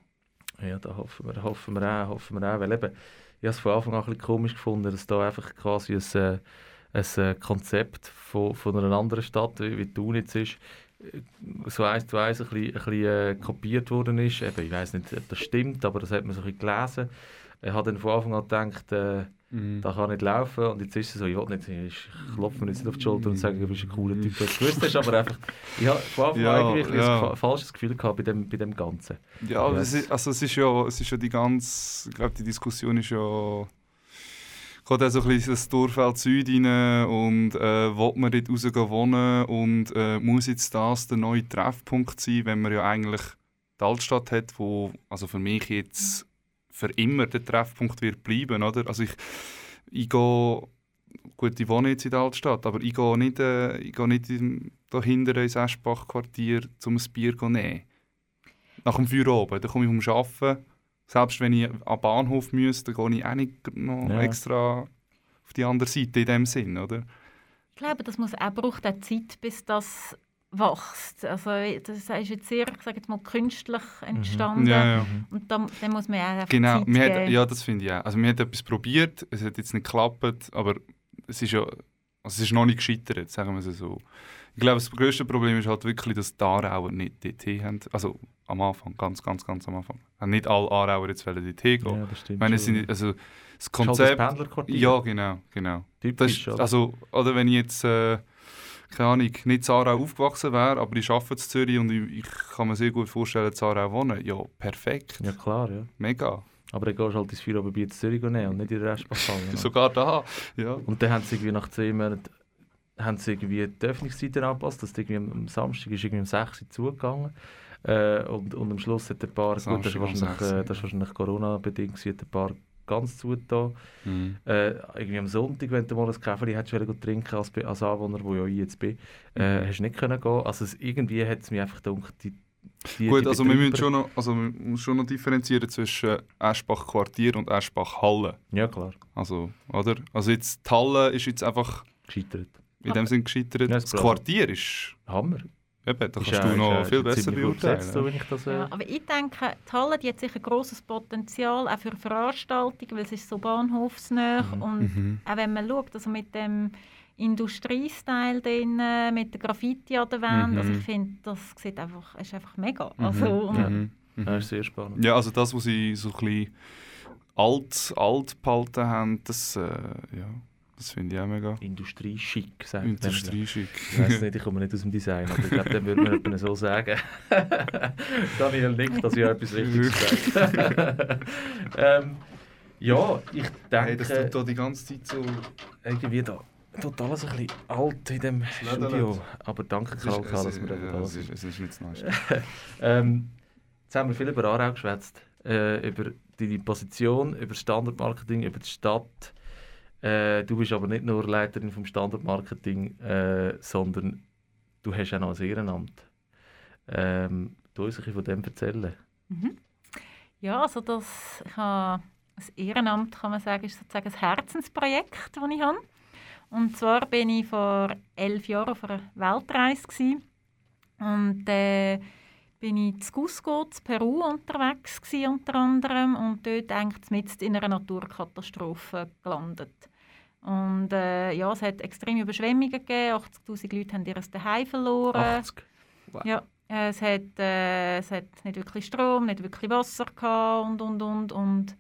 Ja, da hoffen wir, hoffen wir auch, hoffen wir auch. Weil eben, ich habe es von Anfang an ein bisschen komisch gefunden, dass da einfach quasi ein, äh, ein äh, Konzept von, von einer anderen Stadt, wie, wie Thun ist, äh, so eins zu eins ein bisschen, ein bisschen kopiert worden ist. Eben, ich weiß nicht, ob das stimmt, aber das hat man so ein bisschen gelesen. Ich habe dann von Anfang an gedacht, äh, Mhm. das kann nicht laufen. Und jetzt ist es so, ich will nicht, ich klopfe mir jetzt nicht auf die Schulter und sage, du bist ein cooler Typ, es gewusst hast, aber einfach, ich habe von Anfang Ja, an bisschen ja. ein falsches Gefühl gehabt bei dem, bei dem Ganzen. Ja, aber es ist, also es ist ja, es ist ja die ganze, ich glaube, die Diskussion ist ja, geht auch so ein bisschen das Dorfeld Süd rein und äh, will man dort rausgehen wohnen und äh, muss jetzt das der neue Treffpunkt sein, wenn man ja eigentlich die Altstadt hat, wo also für mich jetzt für immer der Treffpunkt wird bleiben, oder? Also ich, ich gehe, gut, ich wohne jetzt in der Altstadt, aber ich gehe nicht, äh, ich gehe nicht in, da hinten ins Eschbach-Quartier, um ein Bier zu nehmen nach dem Feuer oben. Dann komme ich vom Arbeiten. Selbst wenn ich an den Bahnhof müsste, dann gehe ich auch nicht noch Ja. extra auf die andere Seite in dem Sinn, oder? Ich glaube, das muss auch, braucht auch Zeit, bis das wächst. Also, das ist jetzt sehr, ich sage jetzt mal, künstlich entstanden. Ja, ja. Und dann, dann muss man auch einfach Genau, Zeit hat, ja, das finde ich auch. Also wir haben etwas probiert, es hat jetzt nicht geklappt, aber es ist ja, also es ist noch nicht gescheitert, sagen wir es so. Ich glaube, das grösste Problem ist halt wirklich, dass die Aarauer nicht DT haben. Also am Anfang, ganz, ganz, ganz am Anfang. Haben nicht alle Aarauer jetzt wollen DT gehen. Ja, das stimmt. Ich meine, es sind, also das Es ist halt Konzept... ein Pendlerquartier. Ja, genau, genau. Das typisch. ist, oder? also, oder wenn ich jetzt, äh, keine Ahnung, nicht Aarau aufgewachsen wäre, aber ich arbeite in Zürich und ich, ich kann mir sehr gut vorstellen, Aarau wohnen. Ja, perfekt. ja, klar, ja. Mega. Aber dann gehst du halt ins Feierabendbier in Zürich nehmen und nicht in Restbachhalle. (laughs) ne? Sogar da. Ja. Und dann haben sie irgendwie nach zehn Monaten haben sie irgendwie die Öffnungszeiten angepasst. Das irgendwie am am Samstag ist irgendwie um 6 Uhr zugegangen. Äh, und, und am Schluss hat der Paar, gut, das Samstag um wahrscheinlich, 6 Uhr. äh, wahrscheinlich Corona-bedingt, der Paar ganz zugetan. Mhm. Äh, irgendwie am Sonntag, wenn du mal ein Käferli hättest trinken als, als Anwohner, wo ja ich jetzt bin, äh, Mhm. hast du nicht können gehen. Also es, irgendwie hat es mich einfach gedacht, die, die Gut, die also wir müssen schon noch, also man muss schon noch differenzieren zwischen Eschbach-Quartier und Eschbach-Halle. Ja klar, Also, oder? Also jetzt, die Halle ist jetzt einfach gescheitert. in dem Sinn gescheitert. Ja, das. Quartier ist, Hammer. Eben, da Ist kannst ja- du noch viel besser beurteilen. so ich das, äh, Ja, aber ich denke, die Halle die hat sicher ein grosses Potenzial, auch für Veranstaltungen, weil es ist so bahnhofsnah Mhm. und Mhm. auch wenn man schaut, also mit dem Industriestyle drin, mit der Graffiti an der Wand, also Mhm. ich finde, das sieht einfach, ist einfach mega. Mhm. Also. Mhm. Ja, ist sehr spannend. Ja, also das, was sie so ein bisschen alt, alt behalten haben, das, äh, ja, das finde ich auch mega Industrie-Schick, sagt man. industrieschick. Ich weiß nicht, ich komme nicht aus dem Design, aber ich glaube, dann würde man so sagen. (laughs) Daniel nickt, dass ich etwas Richtiges sage. (laughs) ähm, ja, ich denke, Hey, das tut da die ganze Zeit so... irgendwie da tut alles ein bisschen alt in dem. Studio. Aber danke, Es Karl, es, dass wir ja, da es, sind. ist, es ist nicht das Neueste. Ähm, jetzt haben wir viel über Aarau geschwätzt. Äh, über deine Position, über Standardmarketing, über die Stadt. Äh, du bist aber nicht nur Leiterin vom Standardmarketing, äh, sondern du hast auch noch ein Ehrenamt. Ähm, du uns ein von dem erzählen. Mhm. Ja, also das, ich habe das Ehrenamt, kann man sagen, ist sozusagen ein Herzensprojekt, das ich habe. Und zwar bin ich vor elf Jahren auf einer Weltreise gewesen. und äh, bin ich in Cusco, in Peru unterwegs gewesen, unter anderem und dort eigentlich in einer Naturkatastrophe gelandet. Und äh, ja, es hat extreme Überschwemmungen gegeben, 80'000 Leute haben ihr Zuhause verloren. 80. Ja, äh, es, hat, äh, es hat nicht wirklich Strom, nicht wirklich Wasser gehabt und, und, und. Und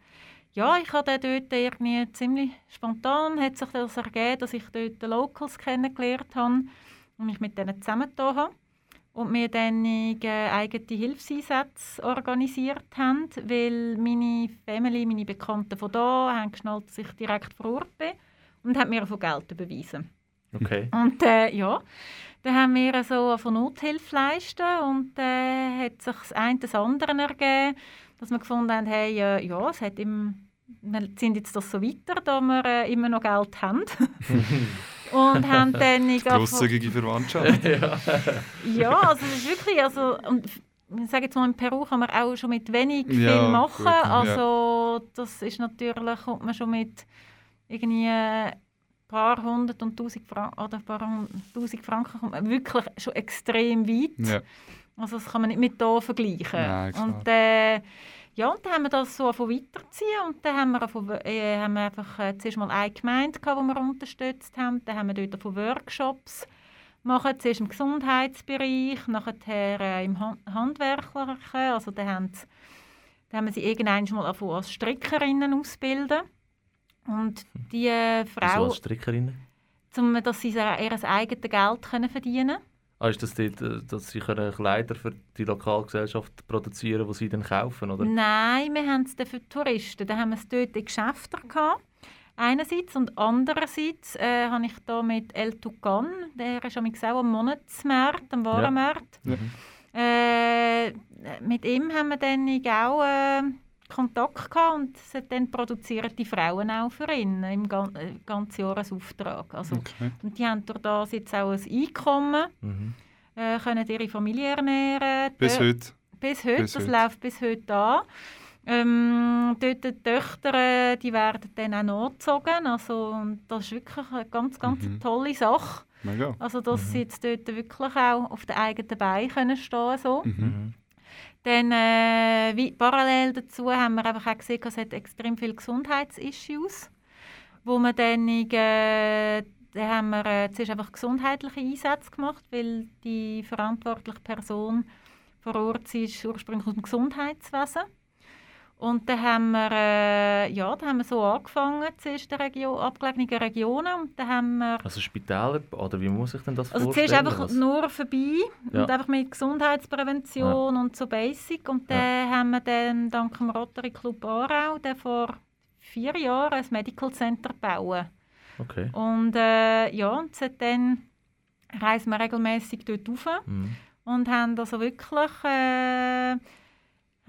ja, ich habe dort irgendwie ziemlich spontan hat sich das ergeben, dass ich dort die Locals kennengelernt habe und mich mit denen zusammengetan habe. Und wir dann äh, eigene Hilfseinsätze organisiert haben, weil meine Family, meine Bekannten von da haben geschnallt, dass ich direkt vor Ort bin und haben mir von Geld überwiesen. Okay. Und äh, ja, dann haben wir so von Nothilfe leisten und äh, hat sich das eine das andere ergeben, dass wir gefunden haben, hey, äh, ja, es hat im, wir sind jetzt das so weiter, da wir äh, immer noch Geld haben. (laughs) (laughs) und haben dann... (laughs) ich Grosszügige Verwandtschaft. (laughs) ja, also es ist wirklich, also, und ich sage jetzt mal, in Peru kann man auch schon mit wenig Ja, viel machen. gut, ja. also das ist natürlich, kommt man schon mit irgendwie ein paar hundert und tausend Franken, oder ein paar tausend Franken kommt man wirklich schon extrem weit. Ja. Also das kann man nicht mit hier vergleichen. Nein, und äh, ja, und dann haben wir das so von weiterziehen und dann haben wir, von, äh, haben wir einfach äh, zuerst mal eine Gemeinde gehabt, die wir unterstützt haben. Dann haben wir dort von Workshops machen, zuerst im Gesundheitsbereich, nachher äh, im Han Handwerklichen. Also dann haben, sie- dann haben wir sie irgendwann mal als Strickerinnen ausbilden. Und die äh, Frau, als Strickerin? um, dass sie ihr eigenes Geld können verdienen können. Ah, ist das dort, äh, dass sie können Kleider für die Lokalgesellschaft produzieren die sie dann kaufen, oder? Nein, wir haben es dann für die Touristen. Da haben wir es dort in Geschäften gehabt. Einerseits und andererseits äh, habe ich da mit El Tucan, der ist auch am Monatsmarkt, am Warenmarkt. Ja. Äh, mit ihm haben wir dann auch äh, Kontakt gehabt und seitdem produzieren die Frauen auch für ihn im gan äh, ganzen Jahresauftrag. Also, Okay. und die haben durch das jetzt auch ein Einkommen, Mhm. äh, können ihre Familie ernähren. Bis heute. bis heute, Bis das heute. läuft bis heute an. Ähm, dort die Töchter, äh, die werden dann auch nachgezogen. Also, das ist wirklich eine ganz, ganz Mhm. tolle Sache. Mega. Also, dass sie jetzt dort wirklich auch auf den eigenen Beinen können stehen so. Mhm. Dann, äh, wie, parallel dazu haben wir einfach auch gesehen, es extrem viele Gesundheitsissues, wo man dann, äh, dann haben wir äh, zuerst einfach gesundheitliche Einsätze gemacht, weil die verantwortliche Person vor Ort ist ursprünglich aus dem Gesundheitswesen. Und dann haben wir, äh, ja, dann haben wir so angefangen, zuerst in Region, abgelegenen Regionen. Und dann haben wir Also Spitäler, oder wie muss ich denn das also vorstellen? zuerst einfach nur vorbei Ja. und einfach mit Gesundheitsprävention und so Basic. Und dann haben wir dann dank dem Rotary Club Aarau dann vor vier Jahren ein Medical Center gebaut. Okay. Und äh, ja, und seitdem reisen wir regelmäßig dort rauf Mhm. und haben also wirklich äh,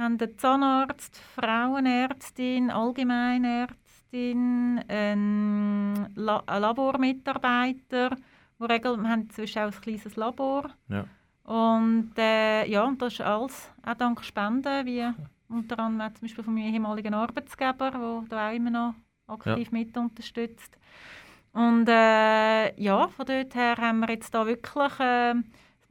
haben den Zahnarzt, Frauenärztin, Allgemeinärztin, einen, La einen Labormitarbeiter, wo regel wir haben inzwischen auch ein kleines Labor. Ja. Und äh, ja, und das ist alles auch dank Spenden, wie unter anderem zum Beispiel von meinem ehemaligen Arbeitsgeber, der da auch immer noch aktiv mit unterstützt. Und äh, ja, von dort her haben wir jetzt da wirklich äh,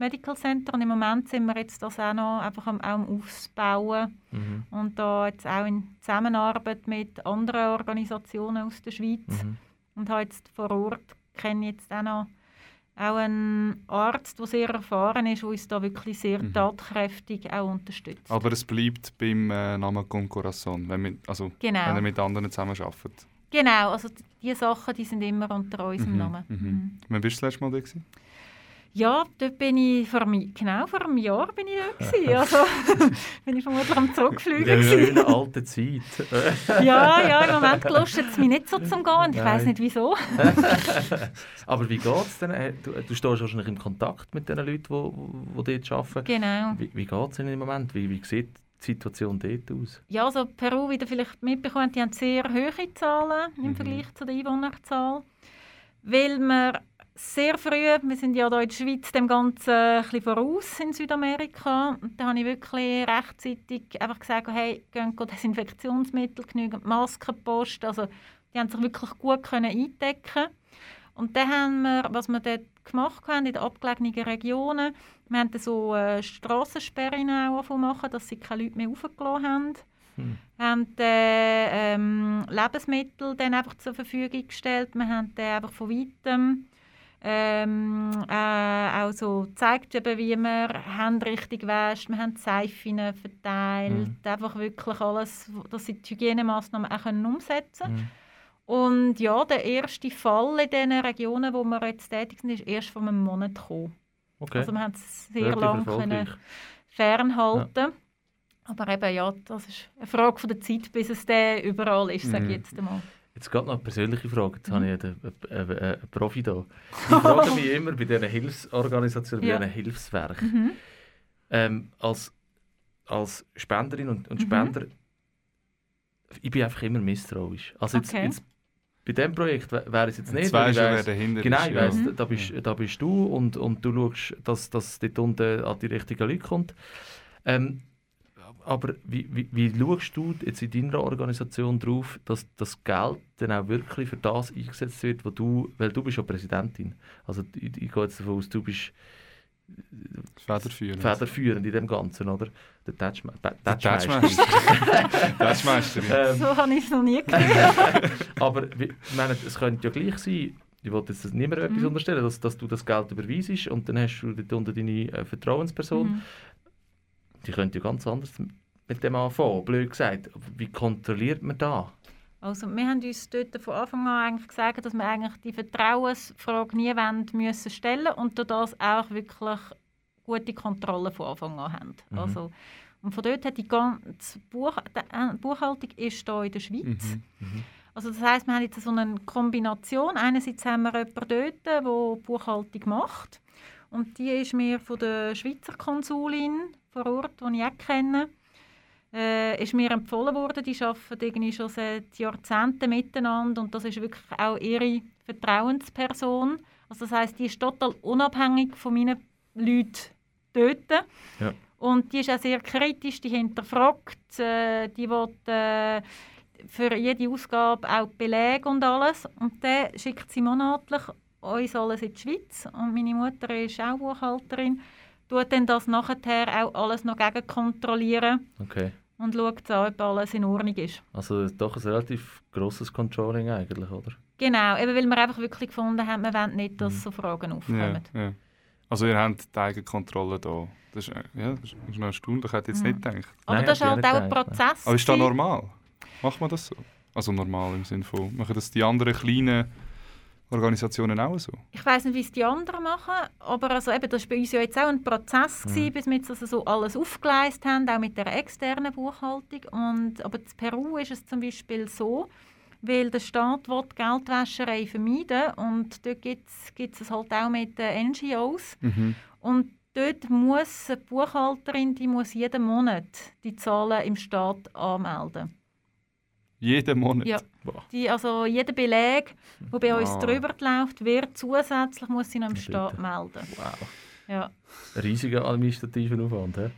Medical Center und im Moment sind wir jetzt das auch noch einfach am, auch am Ausbauen Mhm. und da jetzt auch in Zusammenarbeit mit anderen Organisationen aus der Schweiz Mhm. und habe jetzt vor Ort kenne ich jetzt auch noch auch einen Arzt, der sehr erfahren ist, der uns da wirklich sehr Mhm. tatkräftig auch unterstützt. Aber es bleibt beim äh, Namen Con Corazon, wenn, wir, also, Genau. wenn ihr mit anderen zusammenarbeitet. Genau, also die Sachen, die sind immer unter unserem Mhm, Namen. mhm. Mhm. Wann bist du das letzte Mal da? Gewesen? Ja, dort bin ich vor, mi- genau vor einem Jahr bin ich dort gewesen. (laughs) Also (laughs) bin ich vermutlich am In der gewesen. schönen alten Zeit. (laughs) Ja, ja, im Moment gelustet es mich nicht so zum Gehen ich weiß nicht wieso. Aber wie geht es denn? Äh, Du, du stehst wahrscheinlich im Kontakt mit den Leuten, die, die dort arbeiten. Genau. Wie, wie geht es ihnen im Moment? Wie, wie sieht die Situation dort aus? Ja, also Peru, wie ihr vielleicht mitbekommt, die haben sehr hohe Zahlen im Mhm. Vergleich zu der Einwohnerzahl. Weil wir sehr früh, wir sind ja hier in der Schweiz dem Ganzen ein bisschen voraus in Südamerika. Und da habe ich wirklich rechtzeitig einfach gesagt, hey, gehen Desinfektionsmittel, genügend Masken posten. Also die haben sich wirklich gut können eindecken Und dann haben wir, was wir dort gemacht haben, in den abgelegenen Regionen, wir haben so äh, Strassensperren auch machen, dass sie keine Leute mehr raufgelassen haben. Hm. Wir haben dann, ähm, Lebensmittel dann einfach zur Verfügung gestellt. Wir haben dann einfach von weitem ähm, äh, auch so gezeigt, eben, wie man Hände richtig wäscht. Wir haben Seifen verteilt. Mhm. Einfach wirklich alles, dass sie die Hygienemaßnahmen auch können umsetzen können. Mhm. Und ja, der erste Fall in den Regionen, wo wir jetzt tätig sind, ist erst vor einem Monat gekommen. Okay. Also wir haben es sehr lange fernhalten. Aber eben, ja, das ist eine Frage von der Zeit, bis es dann überall ist, sage ich Mhm. jetzt einmal. Jetzt gerade noch eine persönliche Frage. Jetzt Mhm. habe ich einen, einen, einen, einen Profi da. Ich frage mich (laughs) immer bei diesen Hilfsorganisationen, bei Ja. diesen Hilfswerken, Mhm. ähm, als, als Spenderin und, und Mhm. Spender, ich bin einfach immer misstrauisch. Also jetzt, Okay. jetzt, bei diesem Projekt wär- wäre es jetzt nicht, Jetzt weißt du, wer dahinter Genau, ist. ich ja. weiss, Mhm. da, da, bist, da bist du und, und du schaust, dass das dort unten an die richtigen Leute kommt. Ähm, aber wie, wie, wie schaust du jetzt in deiner Organisation darauf, dass das Geld dann auch wirklich für das eingesetzt wird, wo du, weil du bist ja Präsidentin. Also ich, ich gehe jetzt davon aus, du bist Federführend. federführend in dem Ganzen, oder? Der Ba- Der. Touchmeisterin. (laughs) ähm, So habe ich es noch nie (laughs) gehört. Aber wie, ich meine, es könnte ja gleich sein, ich wollte jetzt niemandem etwas Mhm. unterstellen, dass, dass du das Geld überweisest und dann hast du dort unter deine äh, Vertrauensperson. Mhm. Die könnte ja ganz anders mit dem anfangen, blöd gesagt. Wie kontrolliert man da? Also wir haben uns dort von Anfang an eigentlich gesagt, dass wir eigentlich die Vertrauensfrage nie müssen stellen und durch das auch wirklich gute Kontrolle von Anfang an haben. Mhm. Also, und von dort hat die ganze Buch, die äh, Buchhaltung ist hier in der Schweiz. Mhm. Also das heißt, wir haben jetzt so eine Kombination. Einerseits haben wir jemanden dort, der Buchhaltung macht. Und die ist mir von der Schweizer Konsulin vor Ort, die ich auch kenne, äh, ist mir empfohlen worden. Die arbeiten irgendwie schon seit Jahrzehnten miteinander und das ist wirklich auch ihre Vertrauensperson. Also das heißt, die ist total unabhängig von meinen Leuten dort. Ja. Und die ist auch sehr kritisch, die hinterfragt, äh, die will äh, für jede Ausgabe auch Belege und alles. Und dann schickt sie monatlich uns alles in die Schweiz. Und meine Mutter ist auch Buchhalterin, tut dann das nachher auch alles noch gegenkontrollieren Okay. und schaut an, ob alles in Ordnung ist. Also doch ein relativ grosses Controlling eigentlich, oder? Genau, eben weil wir einfach wirklich gefunden haben, wir wollen nicht, dass so Fragen Ja, aufkommen. ja. Also ihr habt die Eigenkontrolle da. Das ist, äh, ja, das ist noch erstaunlich, ich hätte jetzt Mhm. nicht gedacht. Aber Nein, das ist halt auch ein Prozess. Aber ist das normal? Macht man das so? Also normal im Sinne von, machen das die anderen kleinen Organisationen auch so? Ich weiß nicht, wie es die anderen machen, aber also eben, das war bei uns ja jetzt auch ein Prozess, gewesen, Mhm. bis wir jetzt also so alles aufgeleistet haben, auch mit der externen Buchhaltung. Und, aber in Peru ist es zum Beispiel so, weil der Staat will Geldwäscherei vermeiden und dort gibt es halt auch mit den NGOs. Mhm. Und dort muss eine Buchhalterin, die muss jeden Monat die Zahlen im Staat anmelden. Jeden Monat? Ja. Boah. Die, also jeder Beleg, der bei uns Ah. drüber läuft, wird zusätzlich muss sie noch im. Staat melden. Wow. Ja. Ein riesiger administrativer Aufwand, hä?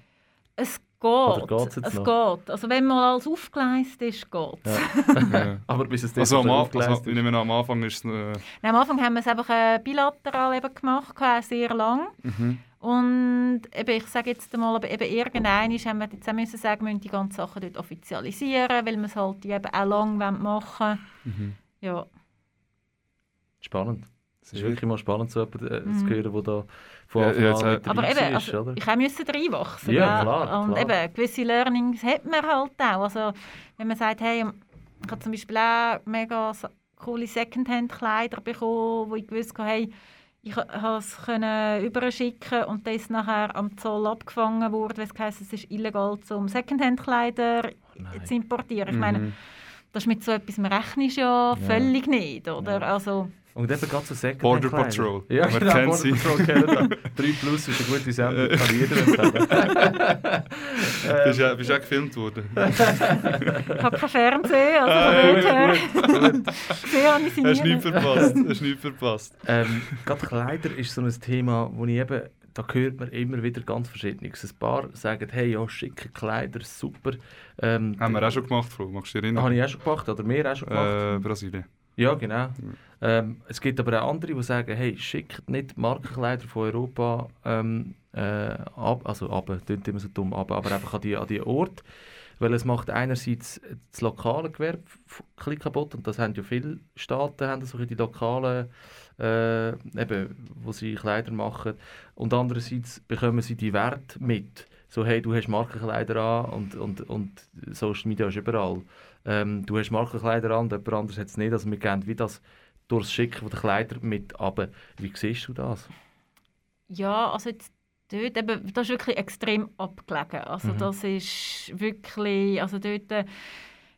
Es geht. Geht's es noch? geht. Also wenn mal alles aufgeleistet ist, geht es. Ja. (laughs) Ja. Aber bis es Also, am, also ich nehme an, am Anfang ist es... Äh, Am Anfang haben wir es einfach äh, bilateral eben gemacht, sehr lang. mhm. Und eben, ich sage jetzt einmal, aber eben irgendwann haben wir jetzt auch müssen sagen, wir müssen die ganzen Sachen dort offizialisieren, weil wir es halt eben auch lang machen Mhm. Ja, Spannend. Es ist wirklich mal spannend, so jemanden äh, Mhm. zu hören, der da von Ja, Anfang ja, an jetzt, mit dabei aber eben, also, oder? ich müssen reinwachsen. Ja, gell? klar, Und klar. eben, gewisse Learnings hat man halt auch. Also, wenn man sagt, hey, ich habe zum Beispiel auch mega coole Secondhand-Kleider bekommen, wo ich gewusst habe, hey, ich konnte es überschicken und das ist nachher am Zoll abgefangen wurde, weil es heisst, es ist illegal, um Secondhand-Kleider Nein. zu importieren. Ich meine, Mhm. das ist mit so etwas, rechnest ja völlig nicht, oder? Ja. Also, Und eben gerade so Second Border Patrol. (laughs) (laughs) Ja, Wer genau, kennt Border sie? Patrol kennen wir. 3 Plus ist eine gute Sendung, kann jeder empfehlen. Bist du bist du auch gefilmt worden? ich habe kein Fernsehen, also Ah, von gut, dort her gut, gut. Hast du nichts verpasst. Hast du nichts verpasst. ähm, gerade Kleider ist so ein Thema, wo ich eben, da hört man immer wieder ganz Verschiedenes. Ein paar sagen, hey, ja, schicke Kleider, super. Ähm, Haben wir auch schon gemacht, Flo. Magst du dich erinnern? Habe ich auch schon gemacht, oder wir auch schon gemacht. Äh, Brasilien. Ja, genau. Ähm, es gibt aber auch andere, die sagen, hey, schickt nicht Markenkleider von Europa ähm, äh, ab, also ab, klingt immer so dumm, ab, aber einfach an die, an die Ort, weil es macht einerseits das lokale Gewerbe kaputt und das haben ja viele Staaten, haben so die lokalen, äh, eben, wo sie Kleider machen und andererseits bekommen sie die Werte mit. So, hey, du hast Markenkleider an und, und, und Social Media ist überall. Ähm, du hast Markenkleider an jemand anderes hat es nicht. Also wir gehen wie das durch das Schicken der Kleider mit ab. Wie siehst du das? Ja, also jetzt dort, eben, das ist wirklich extrem abgelegen. Also Mhm. das ist wirklich, also dort äh,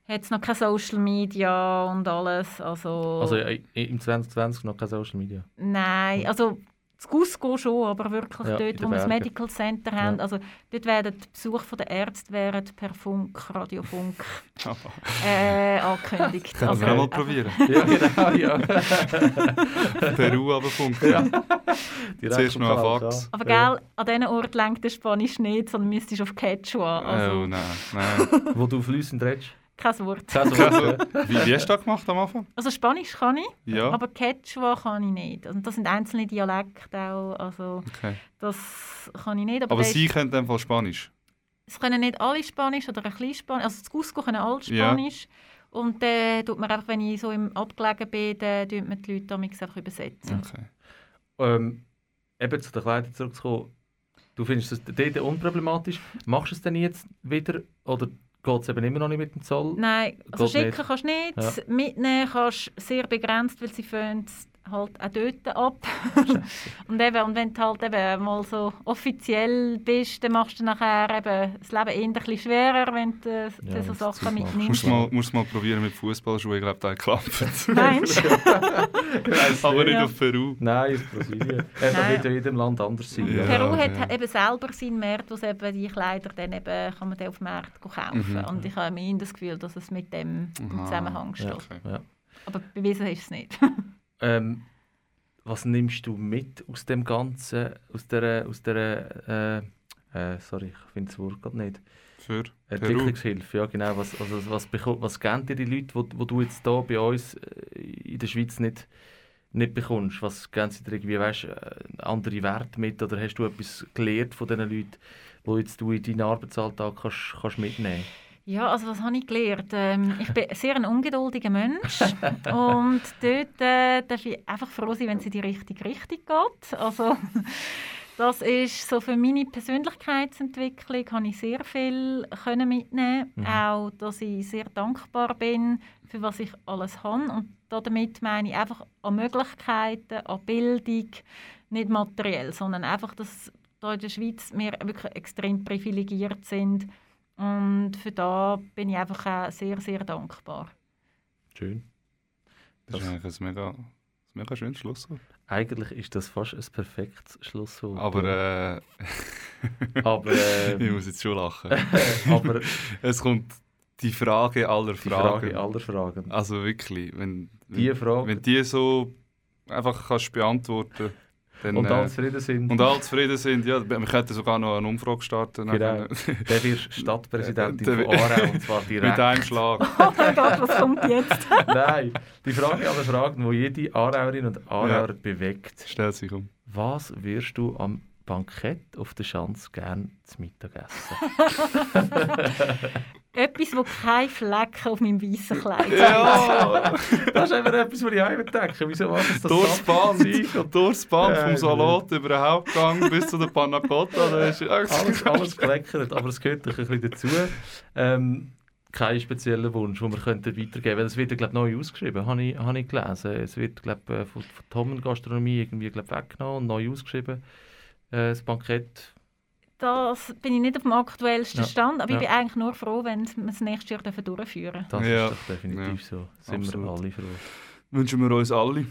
hat es noch kein Social Media und alles. Also, Also äh, im 2020 noch kein Social Media. nein, also das Cusco schon, aber wirklich Ja, dort, wo wir das. Medical Center haben, also dort werden die Besuche der Ärzte werden per Funk, Radiofunk (laughs) äh, angekündigt. Können also, wir auch mal probieren. (laughs) ja, genau, ja. (laughs) Peru runterfunken. ja. Zuerst noch ein Fax. Aber gell, an diesen Ort lenkt der Spanisch nicht, sondern müsstest auf Quechua. Also Oh nein, nein. Wo du fließend redest. Kein Wort. Kein Wort, ja. Wie, wie hast du das gemacht am Anfang? Also Spanisch kann ich, Ja. aber Quechua kann ich nicht. Und das sind einzelne Dialekte auch, also Okay. das kann ich nicht. Aber, Aber sie können dann Fall Spanisch. es können nicht alle Spanisch oder ein bisschen Spanisch. Also das Cusco können alle Ja. Spanisch. Und dann tut man einfach, wenn ich so im Abgelegen bin, dann tut man die Leute damals einfach übersetzen. Okay. Ähm, eben zu den Kleidern zurückzukommen. Du findest das dort unproblematisch. Machst du es denn jetzt wieder oder geht es eben immer noch nicht mit dem Zoll? Nein, also Geht schicken nicht. kannst du nicht, Ja. mitnehmen kannst du sehr begrenzt, weil sie fangen halt auch dort ab. (laughs) und, eben, und wenn du halt eben mal so offiziell bist, dann machst du nachher eben das Leben eher ein bisschen schwerer, wenn du äh, Ja, so Sachen mitnimmst. Musst du mal, musst mal probieren mit Fußballschuhen, ich glaube, da klappt Meinst du? (laughs) Aber nicht Ja. auf Peru. Nein, ist Brasilien. Das wird ja in jedem Land anders sein. Ja. Peru hat eben selber seinen Markt, wo eben die Kleider dann eben, kann man dann auf dem Markt kaufen. Mhm. Und ich habe mir das Gefühl, dass es mit dem im. Zusammenhang steht. Ja. Okay. Ja. Aber bewiesen ist es nicht. (laughs) Ähm, was nimmst du mit aus dem Ganzen, aus der, aus der äh, äh, sorry, ich finde das Wort gerade nicht. Für. Entwicklungshilfe, ja genau. Was, also, was, was geben dir die Leute, wo, wo du jetzt hier bei uns äh, in der Schweiz nicht, nicht bekommst? Was geben sie dir irgendwie, weißt, äh, andere Werte mit oder hast du etwas gelernt von diesen Leuten, wo jetzt du in deinen Arbeitsalltag kannst, kannst mitnehmen Ja, also was habe ich gelernt? Ähm, ich bin sehr ein ungeduldiger Mensch (laughs) und dort äh, darf ich einfach froh sein, wenn es in die richtige Richtung geht. Also (laughs) das ist so für meine Persönlichkeitsentwicklung habe ich sehr viel können mitnehmen. Mhm. Auch, dass ich sehr dankbar bin für was ich alles habe und damit meine ich einfach an Möglichkeiten, an Bildung, nicht materiell, sondern einfach, dass da in der Schweiz wir wirklich extrem privilegiert sind und für da bin ich einfach auch sehr, sehr dankbar. Schön. Das ist eigentlich ein mega, ein mega schönes Schlusswort. Eigentlich ist das fast ein perfektes Schlusswort. Aber äh, (laughs) aber, (laughs) äh, ich muss jetzt schon lachen. (laughs) aber es kommt die Frage aller die Fragen. Frage aller Fragen. Also wirklich, wenn, Die wenn, Frage. wenn die so einfach kannst beantworten dann, und äh, alle zufrieden sind. und alle zufrieden sind, ja, wir könnten sogar noch eine Umfrage starten. Genau. (laughs) Der wird Stadtpräsidentin Der- von Aarau und zwar (laughs) Mit direkt. einem Schlag. (laughs) Oh mein Gott, was kommt jetzt? Nein, die Frage aller Fragen, die jede Aarauerin und Aarauer bewegt. Stellt sich um. Was wirst du am Bankett auf der Schanze gerne zu Mittag essen? Etwas, wo kein Flecken auf meinem weißen Kleid hat. Ja! Das ist einfach etwas, was ich auch immer denke. Wieso machen sie das Durchs Band, und durchs Band vom Salat über den Hauptgang bis zu der Panna Cotta. Ist alles, alles gefleckert, aber es gehört doch ein bisschen dazu. Ähm, kein spezieller Wunsch, den wir könnten weitergeben könnten. Es wird, glaube ich, neu ausgeschrieben, habe ich, habe ich gelesen. Es wird, glaube ich, von, von Tommen Gastronomie irgendwie glaub, weggenommen und neu ausgeschrieben. Äh, das Bankett. Das bin ich nicht auf dem aktuellsten Ja. Stand, aber Ja. ich bin eigentlich nur froh, wenn wir es nächstes Jahr dürfen durchführen Das Ja. ist doch definitiv so. Sind absolut. wir alle froh. Wünschen wir uns alle.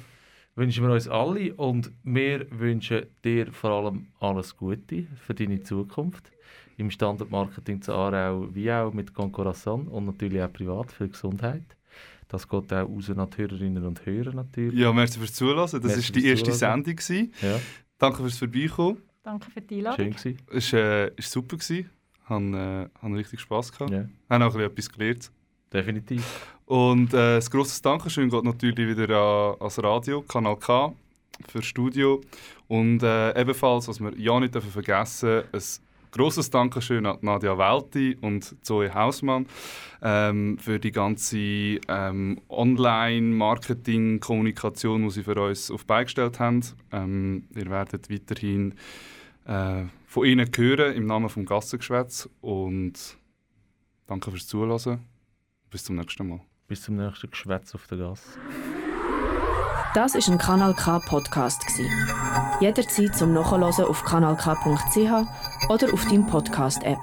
Wünschen wir uns alle und wir wünschen dir vor allem alles Gute für deine Zukunft. Im Standardmarketing zu Aarau wie auch mit Concorazon und natürlich auch privat für die Gesundheit. Das geht auch raus an die Hörerinnen und Hörer natürlich. Ja, merci fürs Zuhören. Das war die erste Zuhören. Sendung. gewesen. Ja, Danke fürs Vorbeikommen. Danke für die Einladung. schön gewesen. Es war äh, ist super. Gewesen. Han, äh, richtig Spass gehabt. Ja, Haben auch ein bisschen etwas gelernt. definitiv. Und äh, ein grosses Dankeschön geht natürlich wieder an, ans Radio, Kanal K, für das Studio. Und äh, ebenfalls, was wir ja nicht dürfen vergessen ein grosses Dankeschön an Nadia Welti und Zoe Hausmann ähm, für die ganze ähm, Online-Marketing-Kommunikation, die sie für uns auf die Beine gestellt haben. Ähm, ihr werdet weiterhin äh, von ihnen hören im Namen vom Gassengeschwätz. Und danke fürs Zuhören. Bis zum nächsten Mal. Bis zum nächsten Geschwätz auf der Gasse. Das ist ein Kanal K Podcast gsi. Jederzeit zum Nachhören auf kanalk.ch oder auf deinem Podcast App.